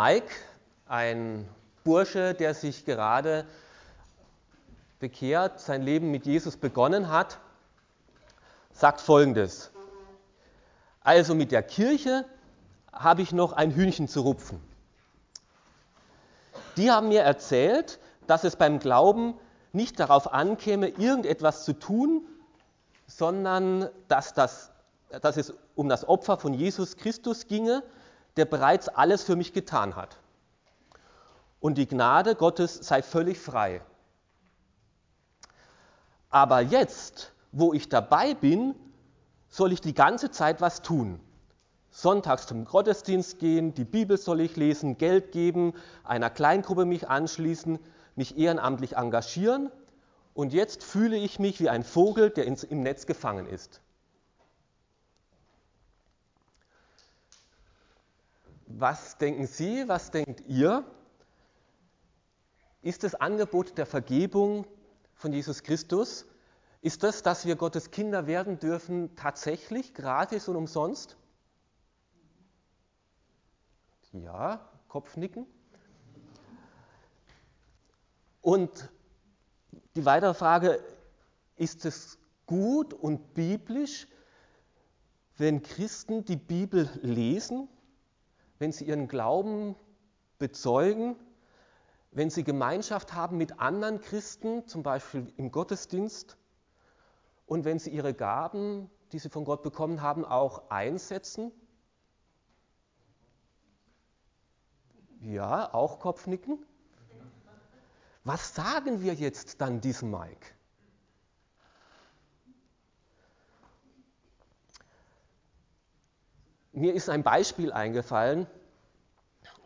Mike, ein Bursche, der sich gerade bekehrt, sein Leben mit Jesus begonnen hat, sagt Folgendes. Also mit der Kirche habe ich noch ein Hühnchen zu rupfen. Die haben mir erzählt, dass es beim Glauben nicht darauf ankäme, irgendetwas zu tun, sondern dass, das, dass es um das Opfer von Jesus Christus ginge, der bereits alles für mich getan hat. Und die Gnade Gottes sei völlig frei. Aber jetzt, wo ich dabei bin, soll ich die ganze Zeit was tun. Sonntags zum Gottesdienst gehen, die Bibel soll ich lesen, Geld geben, einer Kleingruppe mich anschließen, mich ehrenamtlich engagieren und jetzt fühle ich mich wie ein Vogel, der im Netz gefangen ist. Was denken Sie, was denkt ihr? Ist das Angebot der Vergebung von Jesus Christus, ist das, dass wir Gottes Kinder werden dürfen, tatsächlich gratis und umsonst? Ja, Kopfnicken. Und die weitere Frage, ist es gut und biblisch, wenn Christen die Bibel lesen, wenn sie ihren Glauben bezeugen, wenn sie Gemeinschaft haben mit anderen Christen, zum Beispiel im Gottesdienst, und wenn sie ihre Gaben, die sie von Gott bekommen haben, auch einsetzen? Ja, auch Kopfnicken. Was sagen wir jetzt dann diesem Mike? Mir ist ein Beispiel eingefallen.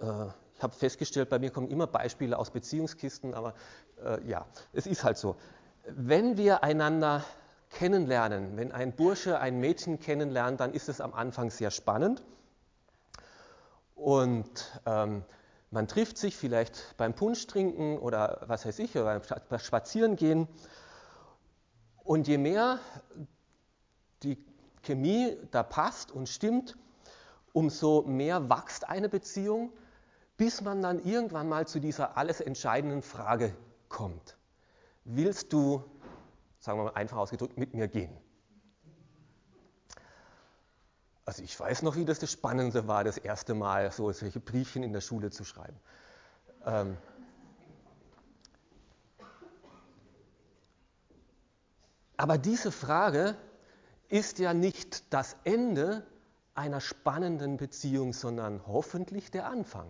Äh, ich habe festgestellt, bei mir kommen immer Beispiele aus Beziehungskisten, aber äh, ja, es ist halt so. Wenn wir einander kennenlernen, wenn ein Bursche ein Mädchen kennenlernt, dann ist es am Anfang sehr spannend. Und ähm, man trifft sich vielleicht beim Punsch trinken oder was weiß ich, oder beim Spazierengehen. Und je mehr die Chemie da passt und stimmt, umso mehr wächst eine Beziehung, bis man dann irgendwann mal zu dieser alles entscheidenden Frage kommt. Willst du, sagen wir mal einfach ausgedrückt, mit mir gehen? Also ich weiß noch, wie das das Spannendste war, das erste Mal so solche Briefchen in der Schule zu schreiben. Ähm Aber diese Frage ist ja nicht das Ende einer spannenden Beziehung, sondern hoffentlich der Anfang.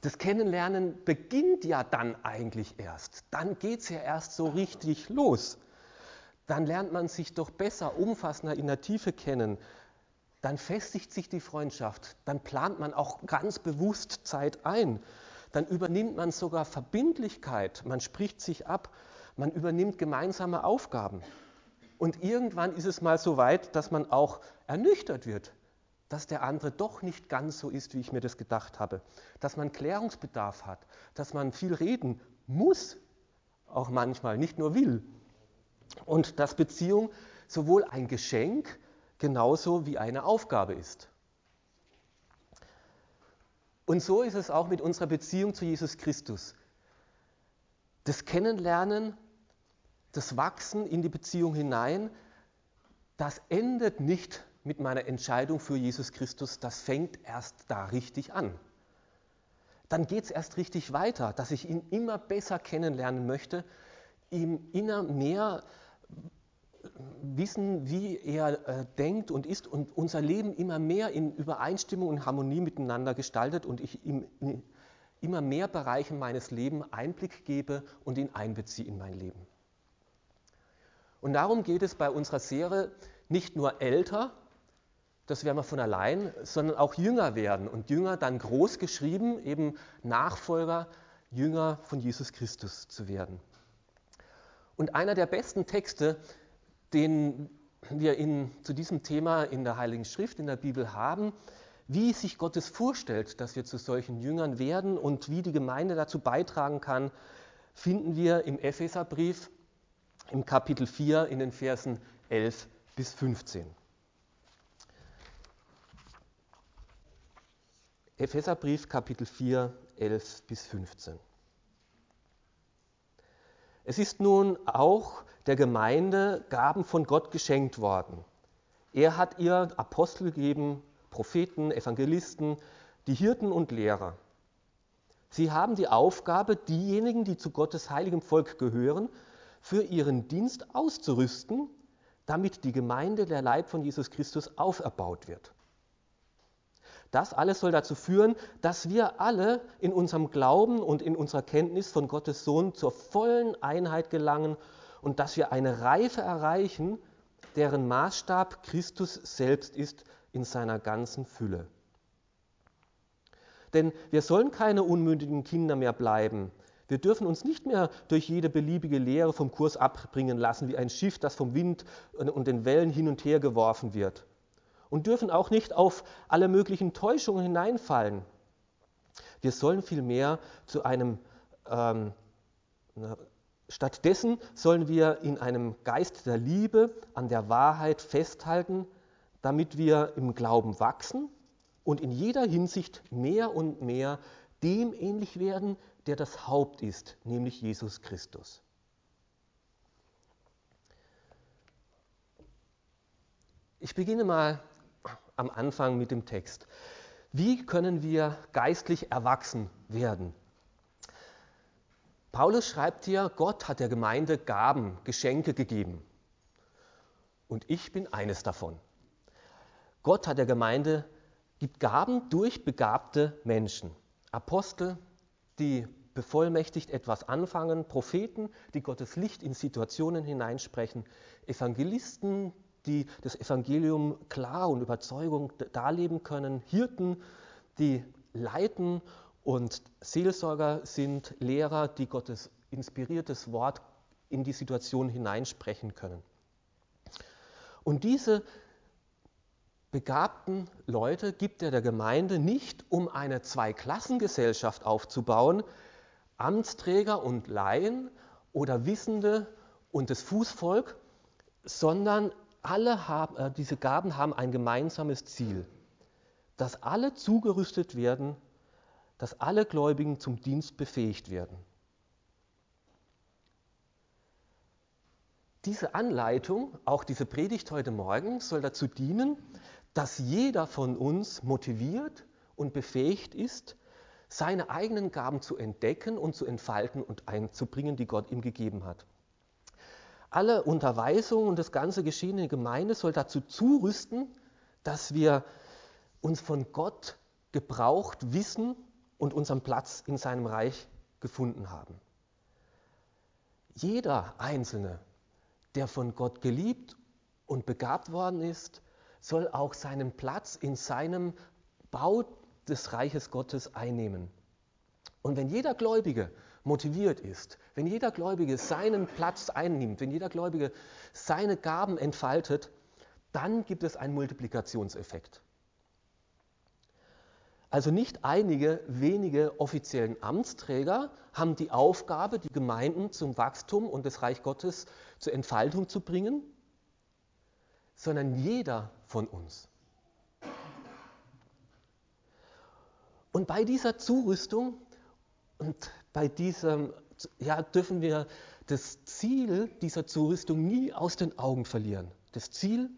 Das Kennenlernen beginnt ja dann eigentlich erst. Dann geht es ja erst so richtig los dann lernt man sich doch besser, umfassender in der Tiefe kennen. Dann festigt sich die Freundschaft. Dann plant man auch ganz bewusst Zeit ein. Dann übernimmt man sogar Verbindlichkeit. Man spricht sich ab. Man übernimmt gemeinsame Aufgaben. Und irgendwann ist es mal so weit, dass man auch ernüchtert wird, dass der andere doch nicht ganz so ist, wie ich mir das gedacht habe. Dass man Klärungsbedarf hat. Dass man viel reden muss, auch manchmal, nicht nur will und dass Beziehung sowohl ein Geschenk genauso wie eine Aufgabe ist. Und so ist es auch mit unserer Beziehung zu Jesus Christus. Das Kennenlernen, das Wachsen in die Beziehung hinein, das endet nicht mit meiner Entscheidung für Jesus Christus, das fängt erst da richtig an. Dann geht es erst richtig weiter, dass ich ihn immer besser kennenlernen möchte, ihm immer mehr wissen, wie er äh, denkt und ist und unser Leben immer mehr in Übereinstimmung und Harmonie miteinander gestaltet und ich ihm in immer mehr Bereiche meines Lebens Einblick gebe und ihn einbeziehe in mein Leben. Und darum geht es bei unserer Serie nicht nur älter, das werden wir von allein, sondern auch jünger werden und jünger dann groß geschrieben, eben Nachfolger, Jünger von Jesus Christus zu werden. Und einer der besten Texte, den wir in, zu diesem Thema in der Heiligen Schrift, in der Bibel haben, wie sich Gottes vorstellt, dass wir zu solchen Jüngern werden und wie die Gemeinde dazu beitragen kann, finden wir im Epheserbrief im Kapitel 4 in den Versen 11 bis 15. Epheserbrief Kapitel 4, 11 bis 15. Es ist nun auch der Gemeinde Gaben von Gott geschenkt worden. Er hat ihr Apostel gegeben, Propheten, Evangelisten, die Hirten und Lehrer. Sie haben die Aufgabe, diejenigen, die zu Gottes heiligem Volk gehören, für ihren Dienst auszurüsten, damit die Gemeinde, der Leib von Jesus Christus, auferbaut wird. Das alles soll dazu führen, dass wir alle in unserem Glauben und in unserer Kenntnis von Gottes Sohn zur vollen Einheit gelangen und dass wir eine Reife erreichen, deren Maßstab Christus selbst ist in seiner ganzen Fülle. Denn wir sollen keine unmündigen Kinder mehr bleiben. Wir dürfen uns nicht mehr durch jede beliebige Lehre vom Kurs abbringen lassen, wie ein Schiff, das vom Wind und den Wellen hin und her geworfen wird und dürfen auch nicht auf alle möglichen Täuschungen hineinfallen. Wir sollen vielmehr zu einem, ähm, stattdessen sollen wir in einem Geist der Liebe an der Wahrheit festhalten, damit wir im Glauben wachsen und in jeder Hinsicht mehr und mehr dem ähnlich werden, der das Haupt ist, nämlich Jesus Christus. Ich beginne mal am Anfang mit dem Text. Wie können wir geistlich erwachsen werden? Paulus schreibt hier, Gott hat der Gemeinde Gaben, Geschenke gegeben. Und ich bin eines davon. Gott hat der Gemeinde gibt Gaben durch begabte Menschen. Apostel, die bevollmächtigt etwas anfangen, Propheten, die Gottes Licht in Situationen hineinsprechen, Evangelisten, die das Evangelium klar und Überzeugung darleben können, Hirten, die leiten und Seelsorger sind Lehrer, die Gottes inspiriertes Wort in die Situation hineinsprechen können. Und diese begabten Leute gibt er der Gemeinde nicht, um eine Zweiklassengesellschaft aufzubauen, Amtsträger und Laien oder Wissende und das Fußvolk, sondern alle haben, äh, diese Gaben haben ein gemeinsames Ziel, dass alle zugerüstet werden, dass alle Gläubigen zum Dienst befähigt werden. Diese Anleitung, auch diese Predigt heute Morgen, soll dazu dienen, dass jeder von uns motiviert und befähigt ist, seine eigenen Gaben zu entdecken und zu entfalten und einzubringen, die Gott ihm gegeben hat. Alle Unterweisung und das ganze Geschehen in der Gemeinde soll dazu zurüsten, dass wir uns von Gott gebraucht wissen und unseren Platz in seinem Reich gefunden haben. Jeder Einzelne, der von Gott geliebt und begabt worden ist, soll auch seinen Platz in seinem Bau des Reiches Gottes einnehmen. Und wenn jeder Gläubige motiviert ist, wenn jeder Gläubige seinen Platz einnimmt, wenn jeder Gläubige seine Gaben entfaltet, dann gibt es einen Multiplikationseffekt. Also nicht einige wenige offiziellen Amtsträger haben die Aufgabe, die Gemeinden zum Wachstum und das Reich Gottes zur Entfaltung zu bringen, sondern jeder von uns. Und bei dieser Zurüstung und bei diesem, ja, dürfen wir das Ziel dieser Zurüstung nie aus den Augen verlieren. Das Ziel,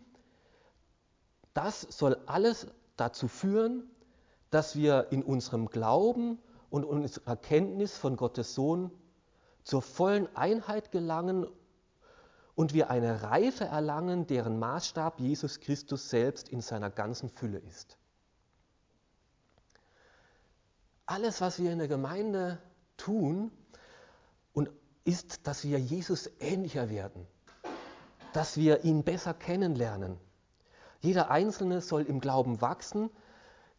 das soll alles dazu führen, dass wir in unserem Glauben und unserer Kenntnis von Gottes Sohn zur vollen Einheit gelangen und wir eine Reife erlangen, deren Maßstab Jesus Christus selbst in seiner ganzen Fülle ist. Alles, was wir in der Gemeinde tun, und ist, dass wir Jesus ähnlicher werden, dass wir ihn besser kennenlernen. Jeder Einzelne soll im Glauben wachsen,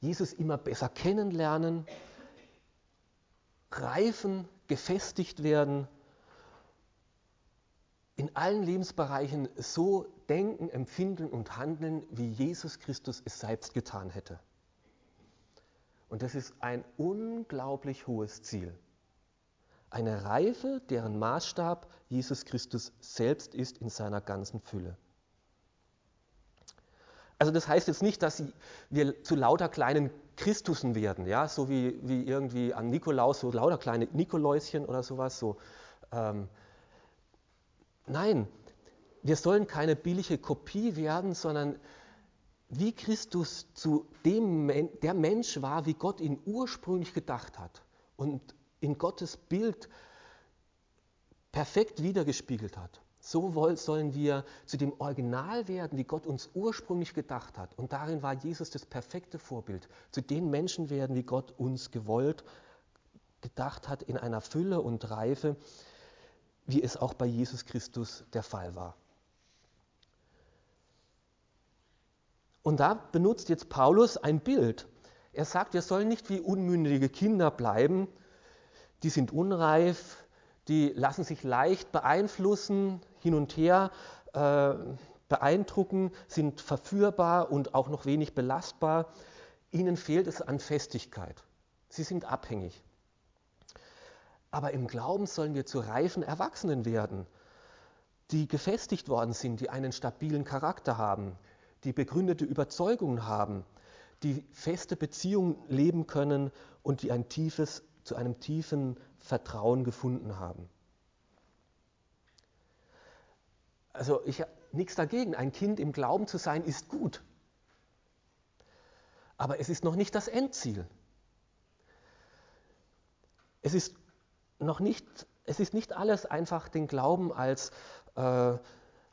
Jesus immer besser kennenlernen, reifen, gefestigt werden, in allen Lebensbereichen so denken, empfinden und handeln, wie Jesus Christus es selbst getan hätte. Und das ist ein unglaublich hohes Ziel. Eine Reife, deren Maßstab Jesus Christus selbst ist in seiner ganzen Fülle. Also das heißt jetzt nicht, dass wir zu lauter kleinen Christusen werden, ja, so wie, wie irgendwie an Nikolaus, so lauter kleine Nikoläuschen oder sowas. So. Ähm, nein, wir sollen keine billige Kopie werden, sondern wie Christus zu dem der Mensch war, wie Gott ihn ursprünglich gedacht hat und in Gottes Bild perfekt wiedergespiegelt hat. So sollen wir zu dem Original werden, wie Gott uns ursprünglich gedacht hat. Und darin war Jesus das perfekte Vorbild. Zu den Menschen werden, wie Gott uns gewollt, gedacht hat, in einer Fülle und Reife, wie es auch bei Jesus Christus der Fall war. Und da benutzt jetzt Paulus ein Bild. Er sagt, wir sollen nicht wie unmündige Kinder bleiben, die sind unreif, die lassen sich leicht beeinflussen, hin und her äh, beeindrucken, sind verführbar und auch noch wenig belastbar. Ihnen fehlt es an Festigkeit. Sie sind abhängig. Aber im Glauben sollen wir zu reifen Erwachsenen werden, die gefestigt worden sind, die einen stabilen Charakter haben, die begründete Überzeugungen haben, die feste Beziehungen leben können und die ein tiefes, zu einem tiefen Vertrauen gefunden haben. Also ich habe nichts dagegen, ein Kind im Glauben zu sein, ist gut. Aber es ist noch nicht das Endziel. Es ist noch nicht, es ist nicht alles einfach den Glauben als äh,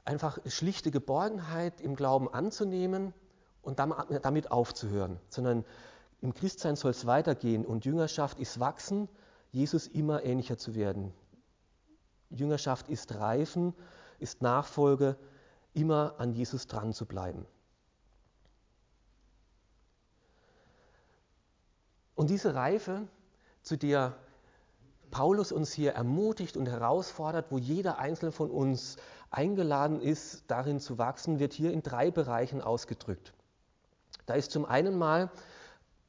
einfach schlichte Geborgenheit im Glauben anzunehmen und damit aufzuhören, sondern im Christsein soll es weitergehen und Jüngerschaft ist wachsen, Jesus immer ähnlicher zu werden. Jüngerschaft ist reifen, ist Nachfolge, immer an Jesus dran zu bleiben. Und diese Reife, zu der Paulus uns hier ermutigt und herausfordert, wo jeder einzelne von uns eingeladen ist, darin zu wachsen, wird hier in drei Bereichen ausgedrückt. Da ist zum einen mal,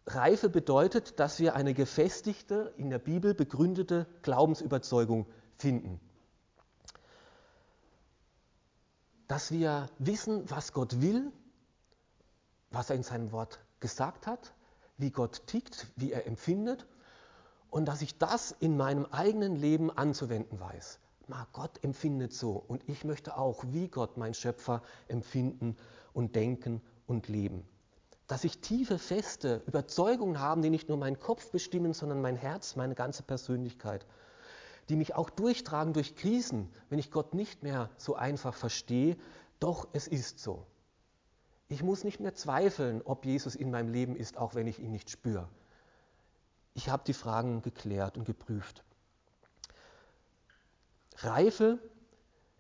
Reife bedeutet, dass wir eine gefestigte, in der Bibel begründete Glaubensüberzeugung finden. Dass wir wissen, was Gott will, was er in seinem Wort gesagt hat, wie Gott tickt, wie er empfindet und dass ich das in meinem eigenen Leben anzuwenden weiß. Gott empfindet so und ich möchte auch, wie Gott, mein Schöpfer, empfinden und denken und leben. Dass ich tiefe, feste Überzeugungen habe, die nicht nur meinen Kopf bestimmen, sondern mein Herz, meine ganze Persönlichkeit, die mich auch durchtragen durch Krisen, wenn ich Gott nicht mehr so einfach verstehe, doch es ist so. Ich muss nicht mehr zweifeln, ob Jesus in meinem Leben ist, auch wenn ich ihn nicht spüre. Ich habe die Fragen geklärt und geprüft. Reife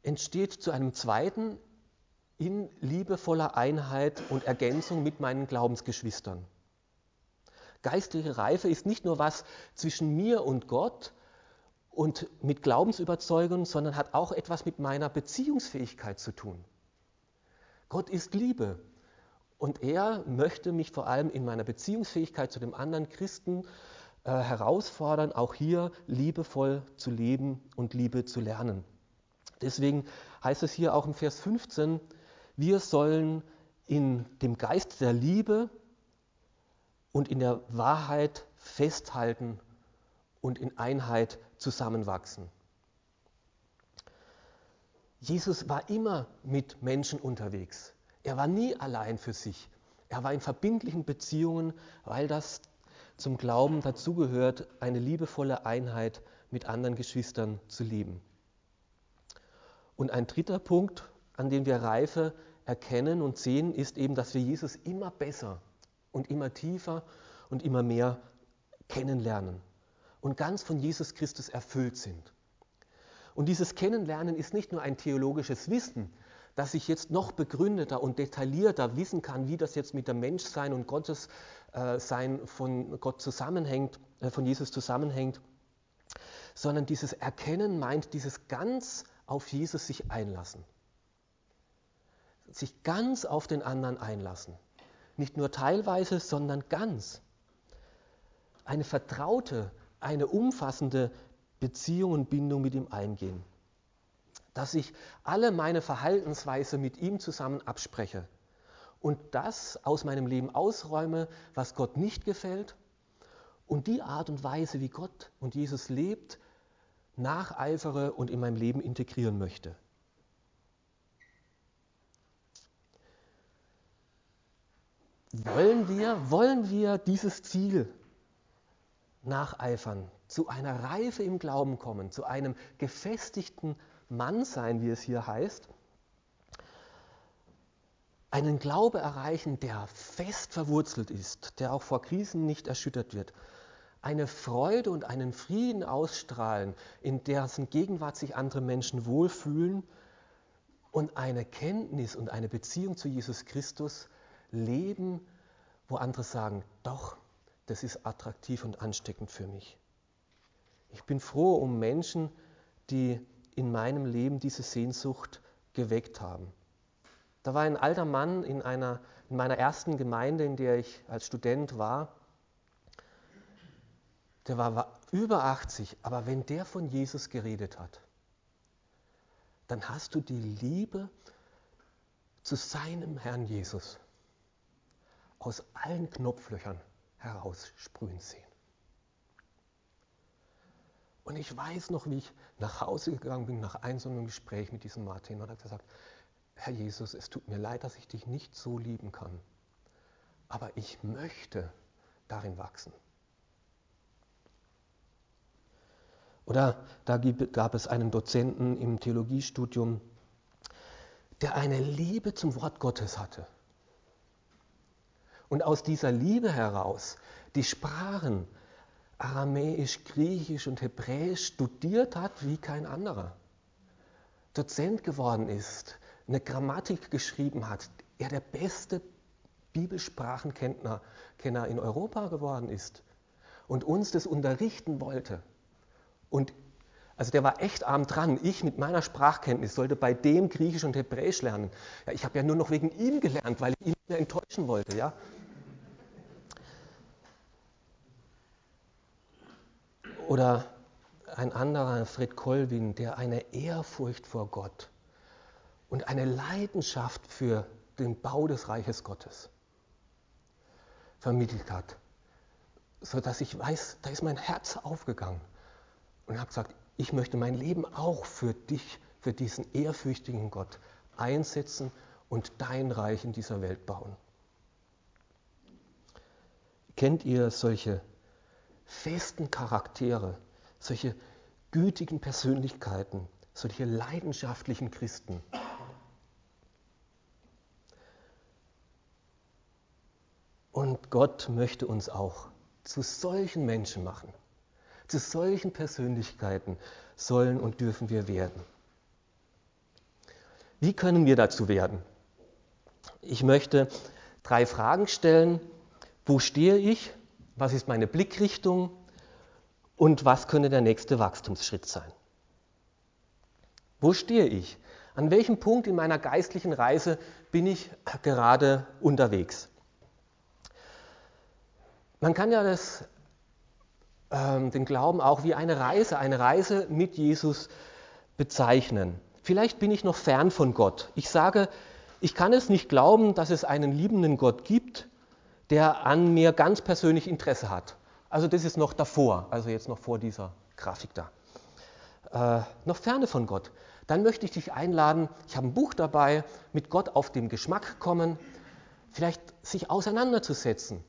entsteht zu einem zweiten in liebevoller Einheit und Ergänzung mit meinen Glaubensgeschwistern. Geistliche Reife ist nicht nur was zwischen mir und Gott und mit Glaubensüberzeugung, sondern hat auch etwas mit meiner Beziehungsfähigkeit zu tun. Gott ist Liebe und er möchte mich vor allem in meiner Beziehungsfähigkeit zu dem anderen Christen äh, herausfordern, auch hier liebevoll zu leben und Liebe zu lernen. Deswegen heißt es hier auch im Vers 15, wir sollen in dem Geist der Liebe und in der Wahrheit festhalten und in Einheit zusammenwachsen. Jesus war immer mit Menschen unterwegs. Er war nie allein für sich. Er war in verbindlichen Beziehungen, weil das zum Glauben dazugehört, eine liebevolle Einheit mit anderen Geschwistern zu leben. Und ein dritter Punkt, an dem wir Reife erkennen und sehen, ist eben, dass wir Jesus immer besser und immer tiefer und immer mehr kennenlernen und ganz von Jesus Christus erfüllt sind. Und dieses Kennenlernen ist nicht nur ein theologisches Wissen, dass ich jetzt noch begründeter und detaillierter wissen kann, wie das jetzt mit dem Menschsein und Gottessein von Gott zusammenhängt, äh, von Jesus zusammenhängt, sondern dieses Erkennen meint dieses ganz auf Jesus sich einlassen. Sich ganz auf den anderen einlassen. Nicht nur teilweise, sondern ganz. Eine vertraute, eine umfassende Beziehung und Bindung mit ihm eingehen dass ich alle meine Verhaltensweise mit ihm zusammen abspreche und das aus meinem Leben ausräume, was Gott nicht gefällt und die Art und Weise, wie Gott und Jesus lebt, nacheifere und in meinem Leben integrieren möchte. Wollen wir, wollen wir dieses Ziel nacheifern, zu einer Reife im Glauben kommen, zu einem gefestigten Mann sein, wie es hier heißt, einen Glaube erreichen, der fest verwurzelt ist, der auch vor Krisen nicht erschüttert wird, eine Freude und einen Frieden ausstrahlen, in dessen Gegenwart sich andere Menschen wohlfühlen und eine Kenntnis und eine Beziehung zu Jesus Christus leben, wo andere sagen, doch, das ist attraktiv und ansteckend für mich. Ich bin froh um Menschen, die in meinem Leben diese Sehnsucht geweckt haben. Da war ein alter Mann in, einer, in meiner ersten Gemeinde, in der ich als Student war, der war über 80, aber wenn der von Jesus geredet hat, dann hast du die Liebe zu seinem Herrn Jesus aus allen Knopflöchern heraussprühen sehen. Und ich weiß noch, wie ich nach Hause gegangen bin, nach einem so einem Gespräch mit diesem Martin, und hat gesagt, Herr Jesus, es tut mir leid, dass ich dich nicht so lieben kann, aber ich möchte darin wachsen. Oder da gab es einen Dozenten im Theologiestudium, der eine Liebe zum Wort Gottes hatte. Und aus dieser Liebe heraus die Sprachen Aramäisch, Griechisch und Hebräisch studiert hat wie kein anderer. Dozent geworden ist, eine Grammatik geschrieben hat, er der beste Bibelsprachenkenner Kenner in Europa geworden ist und uns das unterrichten wollte. Und also der war echt arm dran. Ich mit meiner Sprachkenntnis sollte bei dem Griechisch und Hebräisch lernen. Ja, ich habe ja nur noch wegen ihm gelernt, weil ich ihn enttäuschen wollte. Ja? Oder ein anderer, Fred Colvin, der eine Ehrfurcht vor Gott und eine Leidenschaft für den Bau des Reiches Gottes vermittelt hat, sodass ich weiß, da ist mein Herz aufgegangen und habe gesagt, ich möchte mein Leben auch für dich, für diesen ehrfürchtigen Gott einsetzen und dein Reich in dieser Welt bauen. Kennt ihr solche festen Charaktere, solche gütigen Persönlichkeiten, solche leidenschaftlichen Christen? Und Gott möchte uns auch zu solchen Menschen machen. Zu solchen Persönlichkeiten sollen und dürfen wir werden. Wie können wir dazu werden? Ich möchte drei Fragen stellen. Wo stehe ich? Was ist meine Blickrichtung? Und was könnte der nächste Wachstumsschritt sein? Wo stehe ich? An welchem Punkt in meiner geistlichen Reise bin ich gerade unterwegs? Man kann ja das ähm, den Glauben auch wie eine Reise, eine Reise mit Jesus bezeichnen. Vielleicht bin ich noch fern von Gott. Ich sage, ich kann es nicht glauben, dass es einen liebenden Gott gibt, der an mir ganz persönlich Interesse hat. Also das ist noch davor, also jetzt noch vor dieser Grafik da. Äh, noch ferne von Gott. Dann möchte ich dich einladen, ich habe ein Buch dabei, mit Gott auf den Geschmack kommen, vielleicht sich auseinanderzusetzen.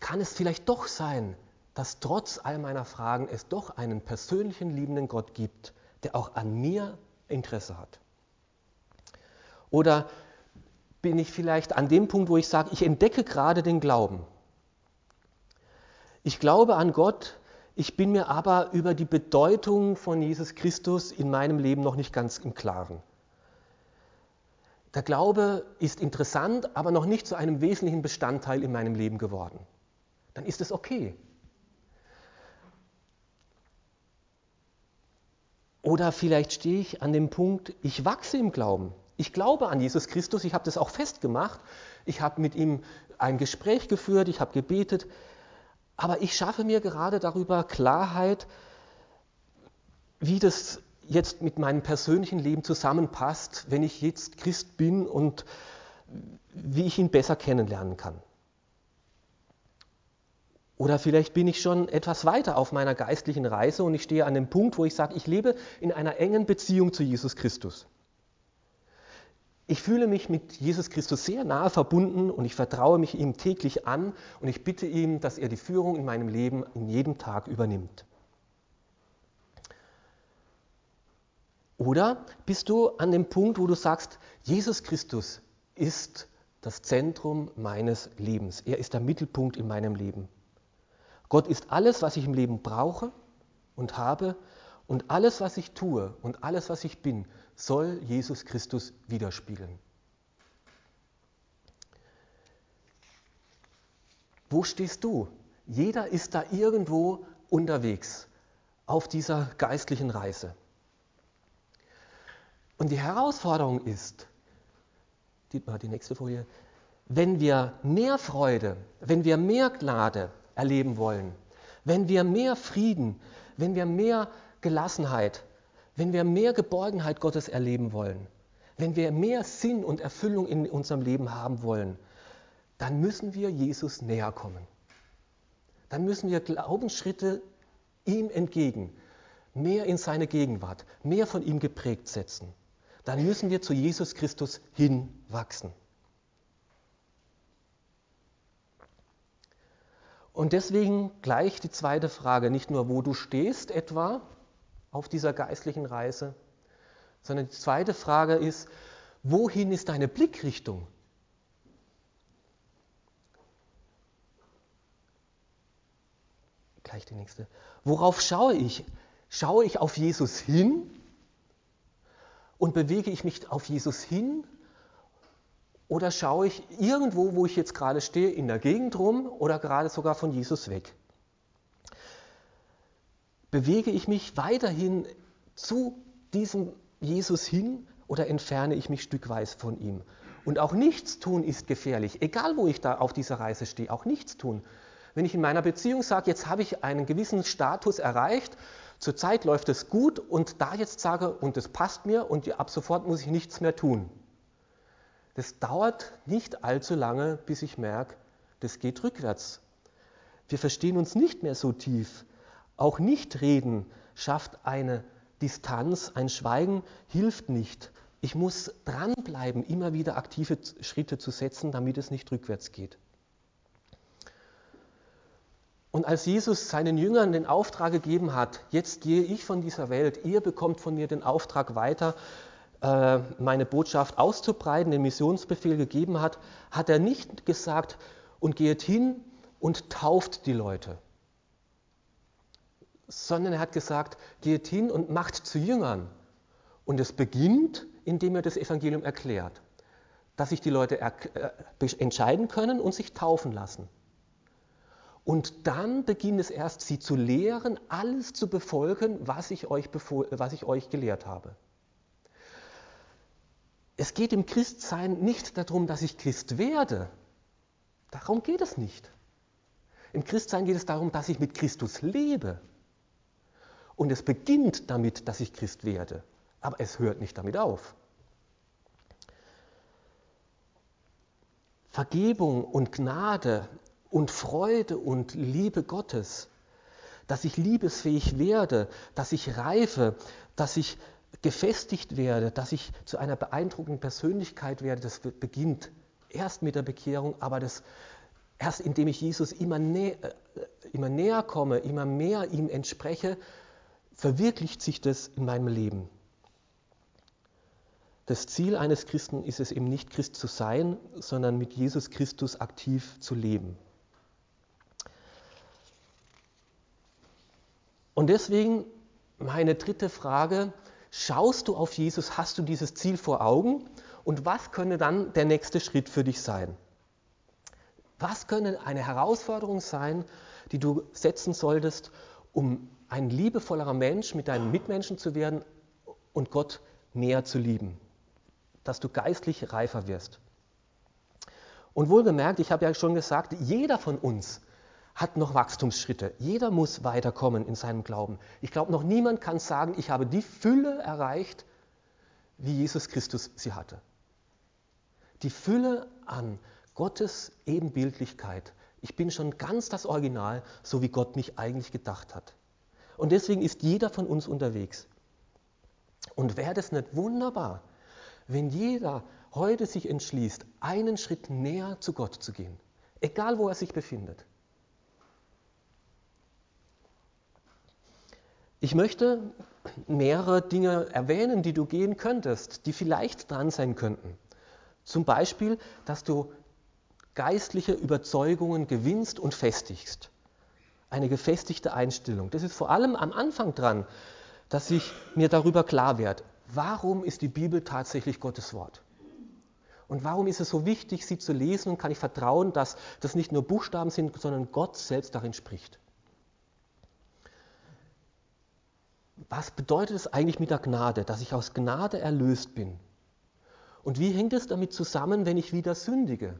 Kann es vielleicht doch sein, dass trotz all meiner Fragen es doch einen persönlichen liebenden Gott gibt, der auch an mir Interesse hat? Oder bin ich vielleicht an dem Punkt, wo ich sage, ich entdecke gerade den Glauben. Ich glaube an Gott, ich bin mir aber über die Bedeutung von Jesus Christus in meinem Leben noch nicht ganz im Klaren. Der Glaube ist interessant, aber noch nicht zu einem wesentlichen Bestandteil in meinem Leben geworden. Dann ist es okay. Oder vielleicht stehe ich an dem Punkt, ich wachse im Glauben. Ich glaube an Jesus Christus, ich habe das auch festgemacht. Ich habe mit ihm ein Gespräch geführt, ich habe gebetet. Aber ich schaffe mir gerade darüber Klarheit, wie das jetzt mit meinem persönlichen Leben zusammenpasst, wenn ich jetzt Christ bin und wie ich ihn besser kennenlernen kann. Oder vielleicht bin ich schon etwas weiter auf meiner geistlichen Reise und ich stehe an dem Punkt, wo ich sage, ich lebe in einer engen Beziehung zu Jesus Christus. Ich fühle mich mit Jesus Christus sehr nahe verbunden und ich vertraue mich ihm täglich an und ich bitte ihm, dass er die Führung in meinem Leben in jedem Tag übernimmt. Oder bist du an dem Punkt, wo du sagst, Jesus Christus ist das Zentrum meines Lebens. Er ist der Mittelpunkt in meinem Leben. Gott ist alles, was ich im Leben brauche und habe und alles, was ich tue und alles, was ich bin, soll Jesus Christus widerspiegeln. Wo stehst du? Jeder ist da irgendwo unterwegs auf dieser geistlichen Reise. Und die Herausforderung ist, Dietmar, die nächste Folie, wenn wir mehr Freude, wenn wir mehr Gnade erleben wollen, wenn wir mehr Frieden, wenn wir mehr Gelassenheit, wenn wir mehr Geborgenheit Gottes erleben wollen, wenn wir mehr Sinn und Erfüllung in unserem Leben haben wollen, dann müssen wir Jesus näher kommen. Dann müssen wir Glaubensschritte ihm entgegen, mehr in seine Gegenwart, mehr von ihm geprägt setzen. Dann müssen wir zu Jesus Christus hinwachsen. Und deswegen gleich die zweite Frage, nicht nur wo du stehst etwa, auf dieser geistlichen Reise, sondern die zweite Frage ist, wohin ist deine Blickrichtung? Gleich die nächste. Worauf schaue ich? Schaue ich auf Jesus hin und bewege ich mich auf Jesus hin? Oder schaue ich irgendwo, wo ich jetzt gerade stehe, in der Gegend rum oder gerade sogar von Jesus weg? Bewege ich mich weiterhin zu diesem Jesus hin oder entferne ich mich stückweise von ihm? Und auch nichts tun ist gefährlich, egal wo ich da auf dieser Reise stehe, auch nichts tun. Wenn ich in meiner Beziehung sage, jetzt habe ich einen gewissen Status erreicht, zurzeit läuft es gut und da jetzt sage, und es passt mir und ab sofort muss ich nichts mehr tun. Das dauert nicht allzu lange, bis ich merke, das geht rückwärts. Wir verstehen uns nicht mehr so tief. Auch Nichtreden schafft eine Distanz, ein Schweigen hilft nicht. Ich muss dranbleiben, immer wieder aktive Schritte zu setzen, damit es nicht rückwärts geht. Und als Jesus seinen Jüngern den Auftrag gegeben hat, jetzt gehe ich von dieser Welt, ihr bekommt von mir den Auftrag weiter, äh, meine Botschaft auszubreiten, den Missionsbefehl gegeben hat, hat er nicht gesagt, und geht hin und tauft die Leute sondern er hat gesagt, geht hin und macht zu Jüngern. Und es beginnt, indem er das Evangelium erklärt, dass sich die Leute äh, entscheiden können und sich taufen lassen. Und dann beginnt es erst, sie zu lehren, alles zu befolgen, was ich euch, was ich euch gelehrt habe. Es geht im Christsein nicht darum, dass ich Christ werde. Darum geht es nicht. Im Christsein geht es darum, dass ich mit Christus lebe. Und es beginnt damit, dass ich Christ werde, aber es hört nicht damit auf. Vergebung und Gnade und Freude und Liebe Gottes, dass ich liebesfähig werde, dass ich reife, dass ich gefestigt werde, dass ich zu einer beeindruckenden Persönlichkeit werde, das beginnt erst mit der Bekehrung, aber das erst indem ich Jesus immer, nä äh, immer näher komme, immer mehr ihm entspreche, verwirklicht sich das in meinem Leben. Das Ziel eines Christen ist es eben nicht Christ zu sein, sondern mit Jesus Christus aktiv zu leben. Und deswegen meine dritte Frage, schaust du auf Jesus, hast du dieses Ziel vor Augen und was könnte dann der nächste Schritt für dich sein? Was könnte eine Herausforderung sein, die du setzen solltest, um ein liebevollerer Mensch mit deinen Mitmenschen zu werden und Gott mehr zu lieben, dass du geistlich reifer wirst. Und wohlgemerkt, ich habe ja schon gesagt, jeder von uns hat noch Wachstumsschritte. Jeder muss weiterkommen in seinem Glauben. Ich glaube, noch niemand kann sagen, ich habe die Fülle erreicht, wie Jesus Christus sie hatte. die Fülle an Gottes Ebenbildlichkeit. Ich bin schon ganz das Original, so wie Gott mich eigentlich gedacht hat. Und deswegen ist jeder von uns unterwegs. Und wäre das nicht wunderbar, wenn jeder heute sich entschließt, einen Schritt näher zu Gott zu gehen, egal wo er sich befindet. Ich möchte mehrere Dinge erwähnen, die du gehen könntest, die vielleicht dran sein könnten. Zum Beispiel, dass du geistliche Überzeugungen gewinnst und festigst. Eine gefestigte Einstellung. Das ist vor allem am Anfang dran, dass ich mir darüber klar werde, warum ist die Bibel tatsächlich Gottes Wort? Und warum ist es so wichtig, sie zu lesen und kann ich vertrauen, dass das nicht nur Buchstaben sind, sondern Gott selbst darin spricht? Was bedeutet es eigentlich mit der Gnade, dass ich aus Gnade erlöst bin? Und wie hängt es damit zusammen, wenn ich wieder sündige?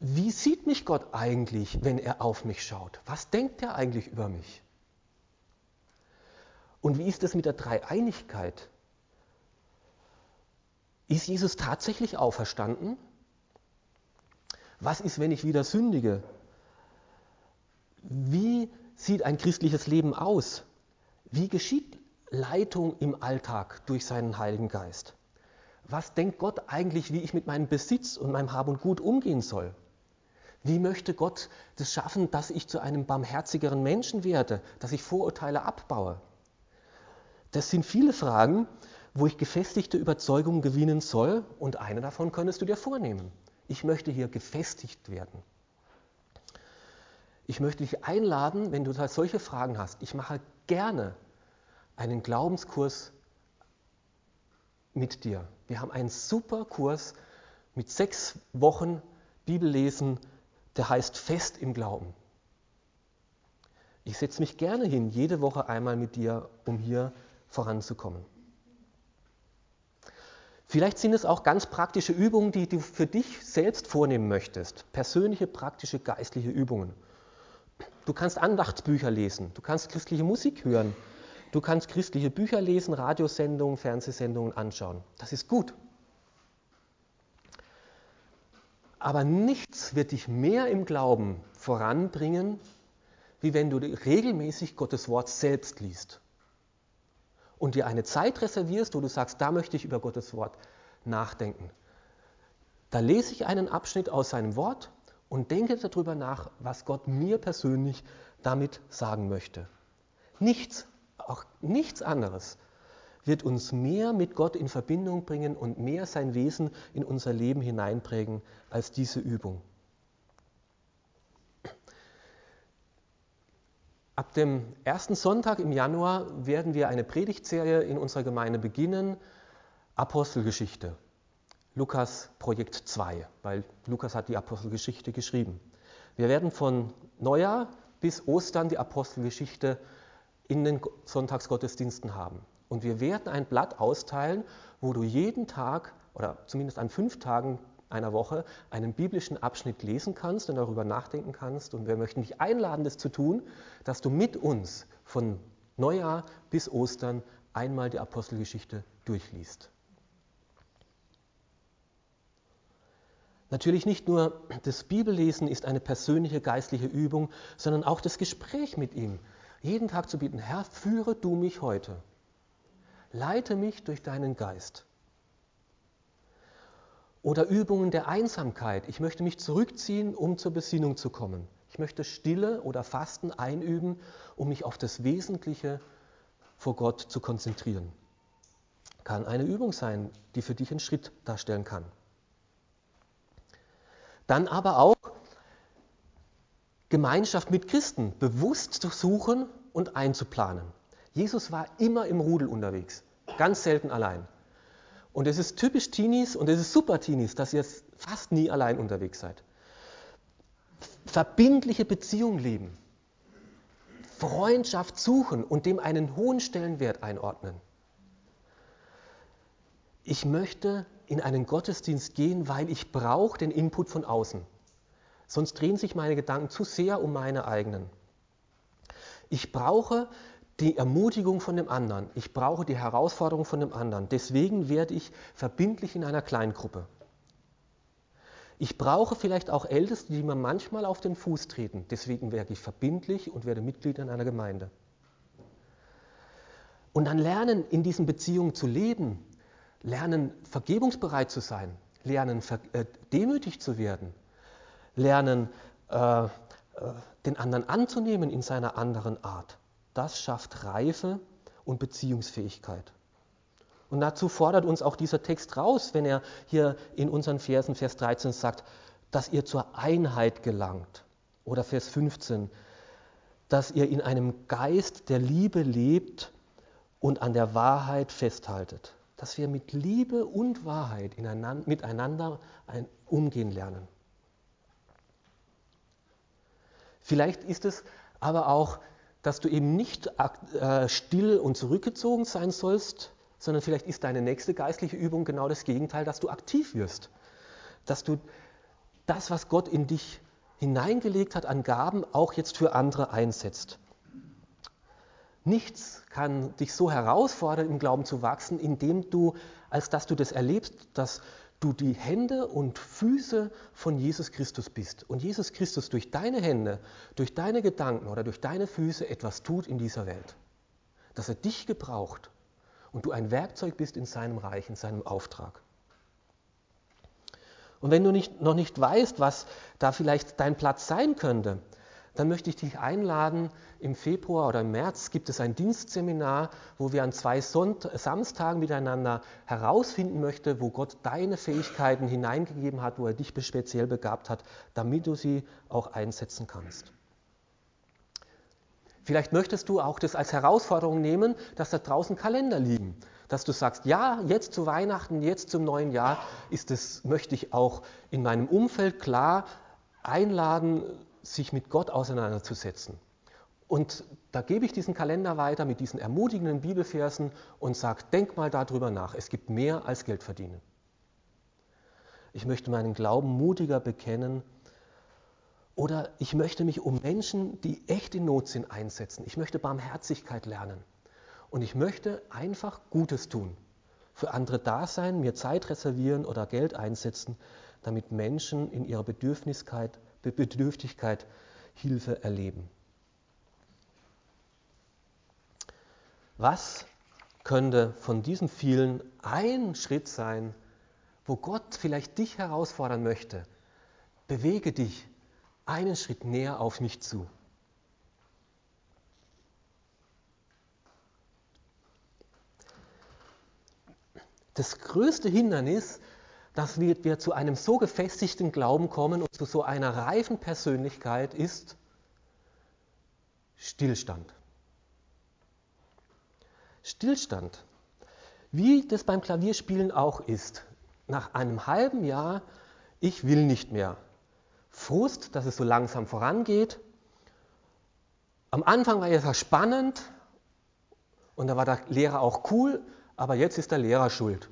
Wie sieht mich Gott eigentlich, wenn er auf mich schaut? Was denkt er eigentlich über mich? Und wie ist es mit der Dreieinigkeit? Ist Jesus tatsächlich auferstanden? Was ist, wenn ich wieder sündige? Wie sieht ein christliches Leben aus? Wie geschieht Leitung im Alltag durch seinen Heiligen Geist? Was denkt Gott eigentlich, wie ich mit meinem Besitz und meinem Hab und Gut umgehen soll? Wie möchte Gott das schaffen, dass ich zu einem barmherzigeren Menschen werde, dass ich Vorurteile abbaue? Das sind viele Fragen, wo ich gefestigte Überzeugungen gewinnen soll und eine davon könntest du dir vornehmen. Ich möchte hier gefestigt werden. Ich möchte dich einladen, wenn du solche Fragen hast. Ich mache gerne einen Glaubenskurs mit dir. Wir haben einen super Kurs mit sechs Wochen Bibellesen, der heißt Fest im Glauben. Ich setze mich gerne hin, jede Woche einmal mit dir, um hier voranzukommen. Vielleicht sind es auch ganz praktische Übungen, die du für dich selbst vornehmen möchtest. Persönliche, praktische, geistliche Übungen. Du kannst Andachtsbücher lesen, du kannst christliche Musik hören, du kannst christliche Bücher lesen, Radiosendungen, Fernsehsendungen anschauen. Das ist gut. Aber nichts wird dich mehr im Glauben voranbringen, wie wenn du regelmäßig Gottes Wort selbst liest und dir eine Zeit reservierst, wo du sagst, da möchte ich über Gottes Wort nachdenken. Da lese ich einen Abschnitt aus seinem Wort und denke darüber nach, was Gott mir persönlich damit sagen möchte. Nichts, auch nichts anderes wird uns mehr mit Gott in Verbindung bringen und mehr sein Wesen in unser Leben hineinprägen als diese Übung. Ab dem ersten Sonntag im Januar werden wir eine Predigtserie in unserer Gemeinde beginnen, Apostelgeschichte. Lukas Projekt 2, weil Lukas hat die Apostelgeschichte geschrieben. Wir werden von Neujahr bis Ostern die Apostelgeschichte in den Sonntagsgottesdiensten haben. Und wir werden ein Blatt austeilen, wo du jeden Tag oder zumindest an fünf Tagen einer Woche einen biblischen Abschnitt lesen kannst und darüber nachdenken kannst. Und wir möchten dich einladen, das zu tun, dass du mit uns von Neujahr bis Ostern einmal die Apostelgeschichte durchliest. Natürlich nicht nur das Bibellesen ist eine persönliche geistliche Übung, sondern auch das Gespräch mit ihm. Jeden Tag zu bieten, Herr, führe du mich heute. Leite mich durch deinen Geist. Oder Übungen der Einsamkeit. Ich möchte mich zurückziehen, um zur Besinnung zu kommen. Ich möchte Stille oder Fasten einüben, um mich auf das Wesentliche vor Gott zu konzentrieren. Kann eine Übung sein, die für dich einen Schritt darstellen kann. Dann aber auch Gemeinschaft mit Christen bewusst zu suchen und einzuplanen. Jesus war immer im Rudel unterwegs, ganz selten allein. Und es ist typisch Teenies und es ist super Teenies, dass ihr fast nie allein unterwegs seid. Verbindliche Beziehung leben, Freundschaft suchen und dem einen hohen Stellenwert einordnen. Ich möchte in einen Gottesdienst gehen, weil ich brauche den Input von außen. Sonst drehen sich meine Gedanken zu sehr um meine eigenen. Ich brauche die Ermutigung von dem anderen. Ich brauche die Herausforderung von dem anderen. Deswegen werde ich verbindlich in einer Kleingruppe. Ich brauche vielleicht auch Älteste, die mir manchmal auf den Fuß treten. Deswegen werde ich verbindlich und werde Mitglied in einer Gemeinde. Und dann lernen, in diesen Beziehungen zu leben, lernen, vergebungsbereit zu sein, lernen, äh, demütig zu werden, lernen, äh, äh, den anderen anzunehmen in seiner anderen Art. Das schafft Reife und Beziehungsfähigkeit. Und dazu fordert uns auch dieser Text raus, wenn er hier in unseren Versen, Vers 13 sagt, dass ihr zur Einheit gelangt. Oder Vers 15, dass ihr in einem Geist der Liebe lebt und an der Wahrheit festhaltet. Dass wir mit Liebe und Wahrheit miteinander umgehen lernen. Vielleicht ist es aber auch, dass du eben nicht äh, still und zurückgezogen sein sollst, sondern vielleicht ist deine nächste geistliche Übung genau das Gegenteil, dass du aktiv wirst. Dass du das, was Gott in dich hineingelegt hat an Gaben, auch jetzt für andere einsetzt. Nichts kann dich so herausfordern, im Glauben zu wachsen, indem du, als dass du das erlebst, dass du die Hände und Füße von Jesus Christus bist und Jesus Christus durch deine Hände, durch deine Gedanken oder durch deine Füße etwas tut in dieser Welt. Dass er dich gebraucht und du ein Werkzeug bist in seinem Reich, in seinem Auftrag. Und wenn du nicht, noch nicht weißt, was da vielleicht dein Platz sein könnte, dann möchte ich dich einladen, im Februar oder im März gibt es ein Dienstseminar, wo wir an zwei Sonnt Samstagen miteinander herausfinden möchten, wo Gott deine Fähigkeiten hineingegeben hat, wo er dich speziell begabt hat, damit du sie auch einsetzen kannst. Vielleicht möchtest du auch das als Herausforderung nehmen, dass da draußen Kalender liegen. Dass du sagst, ja, jetzt zu Weihnachten, jetzt zum neuen Jahr ist es, möchte ich auch in meinem Umfeld klar einladen, sich mit Gott auseinanderzusetzen. Und da gebe ich diesen Kalender weiter mit diesen ermutigenden Bibelversen und sage, denk mal darüber nach. Es gibt mehr als Geld verdienen. Ich möchte meinen Glauben mutiger bekennen oder ich möchte mich um Menschen, die echt in Not sind, einsetzen. Ich möchte Barmherzigkeit lernen. Und ich möchte einfach Gutes tun. Für andere da sein, mir Zeit reservieren oder Geld einsetzen, damit Menschen in ihrer Bedürftigkeit Hilfe erleben. Was könnte von diesen vielen ein Schritt sein, wo Gott vielleicht dich herausfordern möchte? Bewege dich einen Schritt näher auf mich zu. Das größte Hindernis, dass wir zu einem so gefestigten Glauben kommen und zu so einer reifen Persönlichkeit ist Stillstand. Stillstand, wie das beim Klavierspielen auch ist. Nach einem halben Jahr, ich will nicht mehr, Frust, dass es so langsam vorangeht. Am Anfang war es spannend und da war der Lehrer auch cool, aber jetzt ist der Lehrer schuld,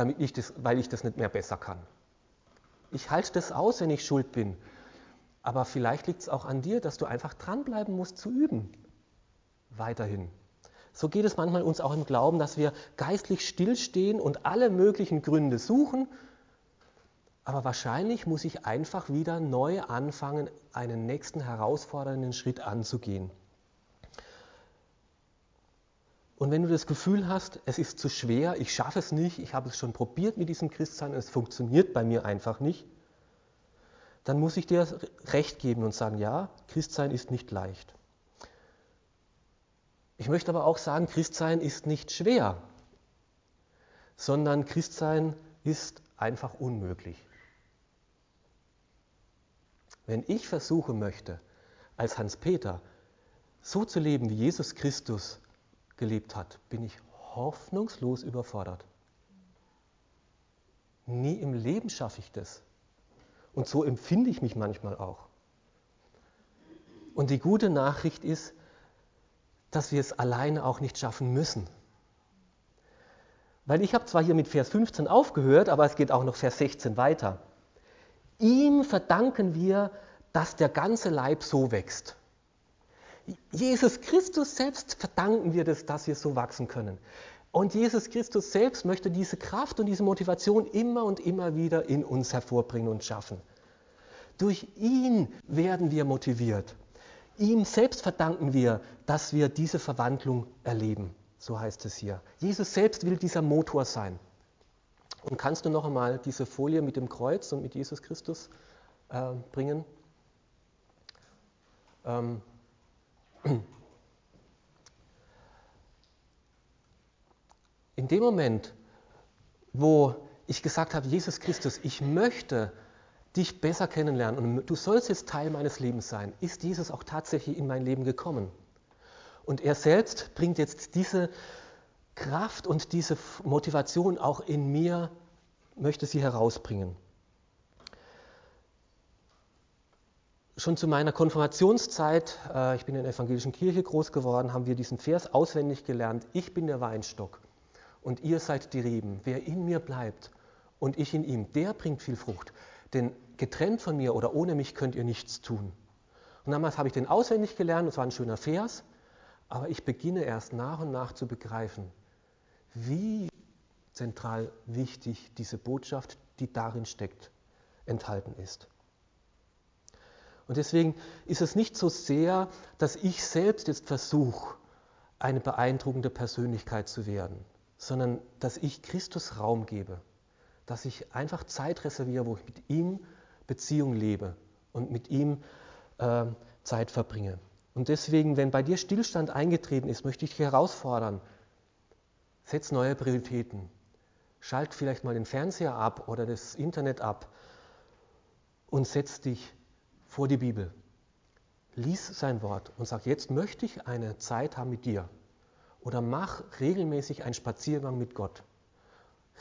damit ich das, weil ich das nicht mehr besser kann. Ich halte das aus, wenn ich schuld bin. Aber vielleicht liegt es auch an dir, dass du einfach dranbleiben musst zu üben. Weiterhin. So geht es manchmal uns auch im Glauben, dass wir geistlich stillstehen und alle möglichen Gründe suchen aber wahrscheinlich muss ich einfach wieder neu anfangen, einen nächsten herausfordernden Schritt anzugehen. Und wenn du das Gefühl hast, es ist zu schwer, ich schaffe es nicht, ich habe es schon probiert mit diesem Christsein, es funktioniert bei mir einfach nicht, dann muss ich dir recht geben und sagen, ja, Christsein ist nicht leicht. Ich möchte aber auch sagen, Christsein ist nicht schwer, sondern Christsein ist einfach unmöglich. Wenn ich versuchen möchte, als Hans-Peter so zu leben, wie Jesus Christus gelebt hat, bin ich hoffnungslos überfordert. Nie im Leben schaffe ich das. Und so empfinde ich mich manchmal auch. Und die gute Nachricht ist, dass wir es alleine auch nicht schaffen müssen. Weil ich habe zwar hier mit Vers 15 aufgehört, aber es geht auch noch Vers 16 weiter. Ihm verdanken wir, dass der ganze Leib so wächst. Jesus Christus selbst verdanken wir das, dass wir so wachsen können. Und Jesus Christus selbst möchte diese Kraft und diese Motivation immer und immer wieder in uns hervorbringen und schaffen. Durch ihn werden wir motiviert. Ihm selbst verdanken wir, dass wir diese Verwandlung erleben. So heißt es hier. Jesus selbst will dieser Motor sein. Und kannst du noch einmal diese Folie mit dem Kreuz und mit Jesus Christus äh, bringen? Ähm. In dem Moment, wo ich gesagt habe, Jesus Christus, ich möchte dich besser kennenlernen und du sollst jetzt Teil meines Lebens sein, ist Jesus auch tatsächlich in mein Leben gekommen. Und er selbst bringt jetzt diese Kraft und diese Motivation auch in mir, möchte sie herausbringen. Schon zu meiner Konfirmationszeit, äh, ich bin in der evangelischen Kirche groß geworden, haben wir diesen Vers auswendig gelernt. Ich bin der Weinstock und ihr seid die Reben. Wer in mir bleibt und ich in ihm, der bringt viel Frucht. Denn getrennt von mir oder ohne mich könnt ihr nichts tun. Und damals habe ich den auswendig gelernt, das war ein schöner Vers, aber ich beginne erst nach und nach zu begreifen, wie zentral wichtig diese Botschaft, die darin steckt, enthalten ist. Und deswegen ist es nicht so sehr, dass ich selbst jetzt versuche, eine beeindruckende Persönlichkeit zu werden, sondern dass ich Christus Raum gebe dass ich einfach Zeit reserviere, wo ich mit ihm Beziehung lebe und mit ihm äh, Zeit verbringe. Und deswegen, wenn bei dir Stillstand eingetreten ist, möchte ich dich herausfordern, setz neue Prioritäten. Schalt vielleicht mal den Fernseher ab oder das Internet ab und setz dich vor die Bibel. Lies sein Wort und sag, jetzt möchte ich eine Zeit haben mit dir. Oder mach regelmäßig einen Spaziergang mit Gott.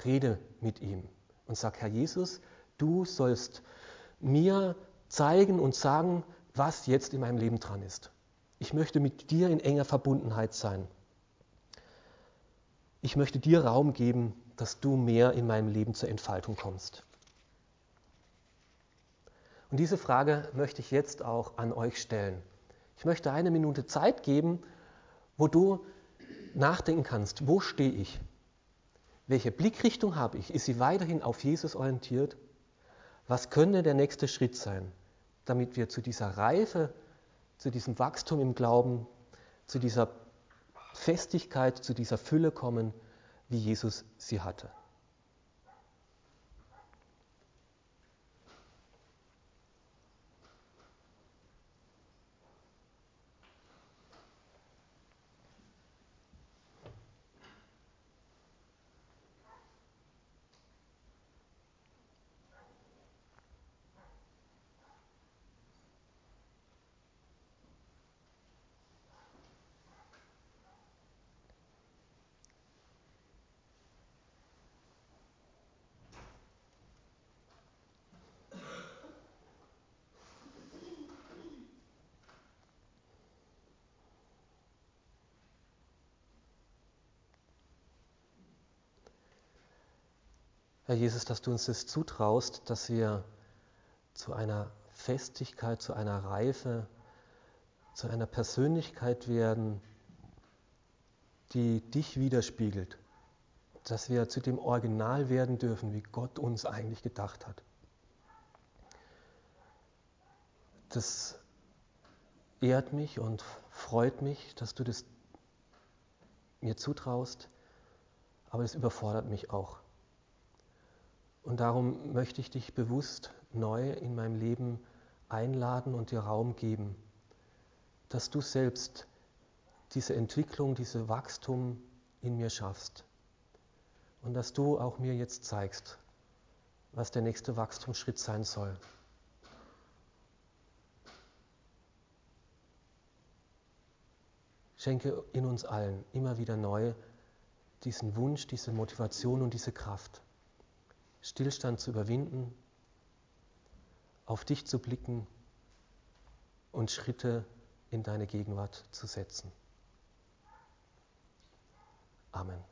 Rede mit ihm und sag, Herr Jesus, du sollst mir zeigen und sagen, was jetzt in meinem Leben dran ist. Ich möchte mit dir in enger Verbundenheit sein. Ich möchte dir Raum geben, dass du mehr in meinem Leben zur Entfaltung kommst. Und diese Frage möchte ich jetzt auch an euch stellen. Ich möchte eine Minute Zeit geben, wo du nachdenken kannst, wo stehe ich? Welche Blickrichtung habe ich? Ist sie weiterhin auf Jesus orientiert? Was könnte der nächste Schritt sein, damit wir zu dieser Reife, zu diesem Wachstum im Glauben, zu dieser Festigkeit, zu dieser Fülle kommen, wie Jesus sie hatte? Herr Jesus, dass du uns das zutraust, dass wir zu einer Festigkeit, zu einer Reife, zu einer Persönlichkeit werden, die dich widerspiegelt, dass wir zu dem Original werden dürfen, wie Gott uns eigentlich gedacht hat. Das ehrt mich und freut mich, dass du das mir zutraust, aber es überfordert mich auch. Und darum möchte ich dich bewusst neu in meinem Leben einladen und dir Raum geben, dass du selbst diese Entwicklung, dieses Wachstum in mir schaffst. Und dass du auch mir jetzt zeigst, was der nächste Wachstumsschritt sein soll. Schenke in uns allen immer wieder neu diesen Wunsch, diese Motivation und diese Kraft. Stillstand zu überwinden, auf dich zu blicken und Schritte in deine Gegenwart zu setzen. Amen.